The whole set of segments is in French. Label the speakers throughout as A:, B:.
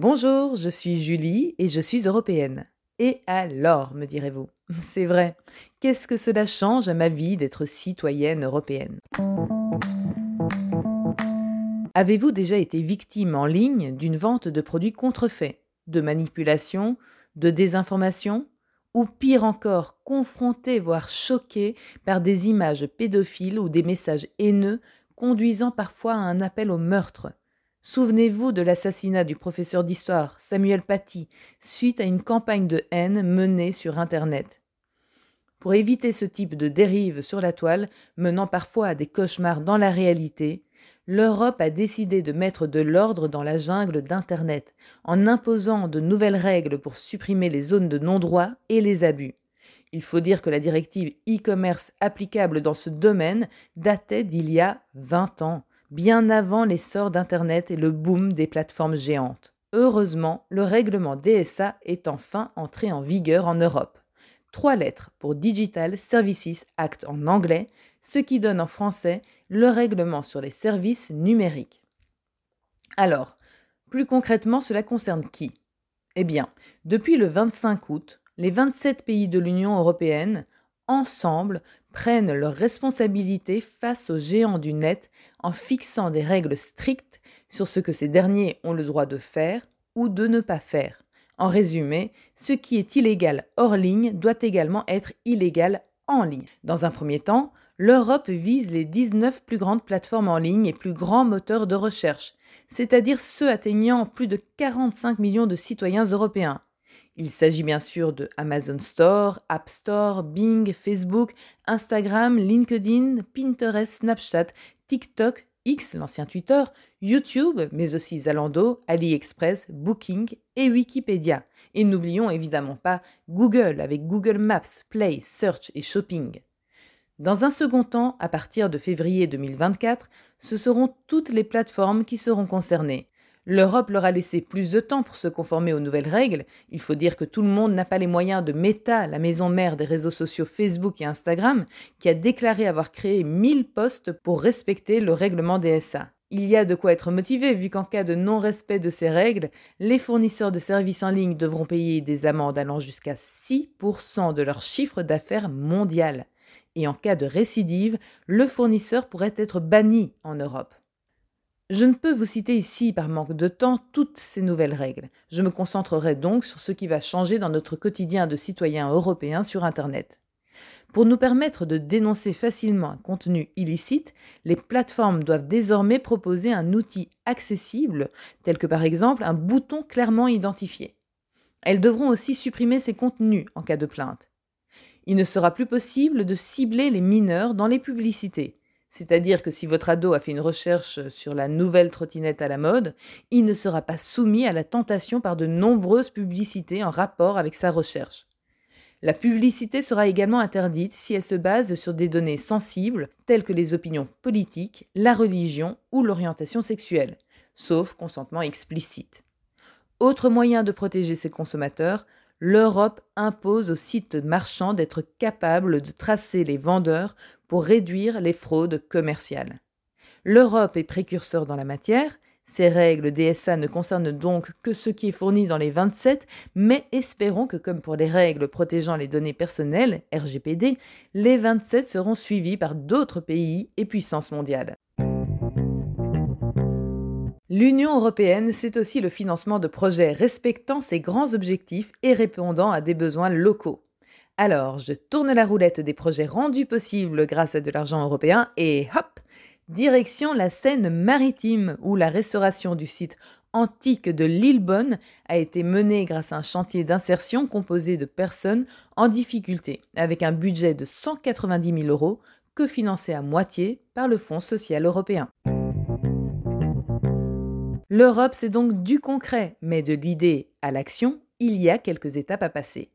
A: Bonjour, je suis Julie et je suis européenne. Et alors, me direz-vous? C'est vrai, qu'est-ce que cela change à ma vie d'être citoyenne européenne? Avez-vous déjà été victime en ligne d'une vente de produits contrefaits, de manipulation, de désinformation ou pire encore, confronté voire choqué par des images pédophiles ou des messages haineux conduisant parfois à un appel au meurtre? Souvenez-vous de l'assassinat du professeur d'histoire Samuel Paty suite à une campagne de haine menée sur Internet. Pour éviter ce type de dérive sur la toile, menant parfois à des cauchemars dans la réalité, l'Europe a décidé de mettre de l'ordre dans la jungle d'Internet, en imposant de nouvelles règles pour supprimer les zones de non-droit et les abus. Il faut dire que la directive e-commerce applicable dans ce domaine datait d'il y a 20 ans bien avant l'essor d'Internet et le boom des plateformes géantes. Heureusement, le règlement DSA est enfin entré en vigueur en Europe. Trois lettres pour Digital Services Act en anglais, ce qui donne en français le règlement sur les services numériques. Alors, plus concrètement, cela concerne qui? Eh bien, depuis le 25 août, les 27 pays de l'Union européenne ensemble, prennent leurs responsabilités face aux géants du net en fixant des règles strictes sur ce que ces derniers ont le droit de faire ou de ne pas faire. En résumé, ce qui est illégal hors ligne doit également être illégal en ligne. Dans un premier temps, l'Europe vise les 19 plus grandes plateformes en ligne et plus grands moteurs de recherche, c'est-à-dire ceux atteignant plus de 45 millions de citoyens européens. Il s'agit bien sûr de Amazon Store, App Store, Bing, Facebook, Instagram, LinkedIn, Pinterest, Snapchat, TikTok, X, l'ancien Twitter, YouTube, mais aussi Zalando, AliExpress, Booking et Wikipédia. Et n'oublions évidemment pas Google avec Google Maps, Play, Search et Shopping. Dans un second temps, à partir de février 2024, ce seront toutes les plateformes qui seront concernées. L'Europe leur a laissé plus de temps pour se conformer aux nouvelles règles. Il faut dire que tout le monde n'a pas les moyens de Meta, la maison mère des réseaux sociaux Facebook et Instagram, qui a déclaré avoir créé 1000 postes pour respecter le règlement DSA. Il y a de quoi être motivé vu qu'en cas de non-respect de ces règles, les fournisseurs de services en ligne devront payer des amendes allant jusqu'à 6% de leur chiffre d'affaires mondial. Et en cas de récidive, le fournisseur pourrait être banni en Europe. Je ne peux vous citer ici, par manque de temps, toutes ces nouvelles règles. Je me concentrerai donc sur ce qui va changer dans notre quotidien de citoyens européens sur Internet. Pour nous permettre de dénoncer facilement un contenu illicite, les plateformes doivent désormais proposer un outil accessible, tel que par exemple un bouton clairement identifié. Elles devront aussi supprimer ces contenus en cas de plainte. Il ne sera plus possible de cibler les mineurs dans les publicités. C'est-à-dire que si votre ado a fait une recherche sur la nouvelle trottinette à la mode, il ne sera pas soumis à la tentation par de nombreuses publicités en rapport avec sa recherche. La publicité sera également interdite si elle se base sur des données sensibles telles que les opinions politiques, la religion ou l'orientation sexuelle, sauf consentement explicite. Autre moyen de protéger ses consommateurs, l'Europe impose aux sites marchands d'être capables de tracer les vendeurs pour réduire les fraudes commerciales. L'Europe est précurseur dans la matière, ces règles DSA ne concernent donc que ce qui est fourni dans les 27, mais espérons que comme pour les règles protégeant les données personnelles, RGPD, les 27 seront suivis par d'autres pays et puissances mondiales. L'Union européenne, c'est aussi le financement de projets respectant ses grands objectifs et répondant à des besoins locaux. Alors, je tourne la roulette des projets rendus possibles grâce à de l'argent européen et hop, direction la Seine maritime où la restauration du site antique de Lillebonne a été menée grâce à un chantier d'insertion composé de personnes en difficulté, avec un budget de 190 000 euros que financé à moitié par le Fonds social européen. L'Europe, c'est donc du concret, mais de l'idée à l'action, il y a quelques étapes à passer.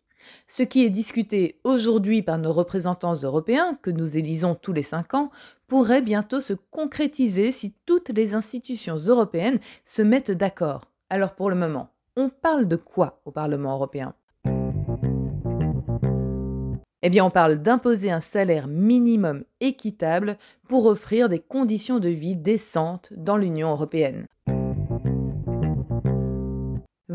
A: Ce qui est discuté aujourd'hui par nos représentants européens, que nous élisons tous les cinq ans, pourrait bientôt se concrétiser si toutes les institutions européennes se mettent d'accord. Alors pour le moment, on parle de quoi au Parlement européen? Eh bien, on parle d'imposer un salaire minimum équitable pour offrir des conditions de vie décentes dans l'Union européenne.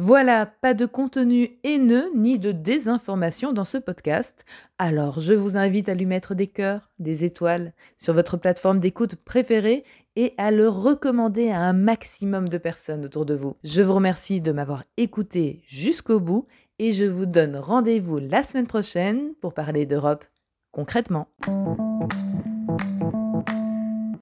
A: Voilà, pas de contenu haineux ni de désinformation dans ce podcast. Alors je vous invite à lui mettre des cœurs, des étoiles sur votre plateforme d'écoute préférée et à le recommander à un maximum de personnes autour de vous. Je vous remercie de m'avoir écouté jusqu'au bout et je vous donne rendez-vous la semaine prochaine pour parler d'Europe concrètement.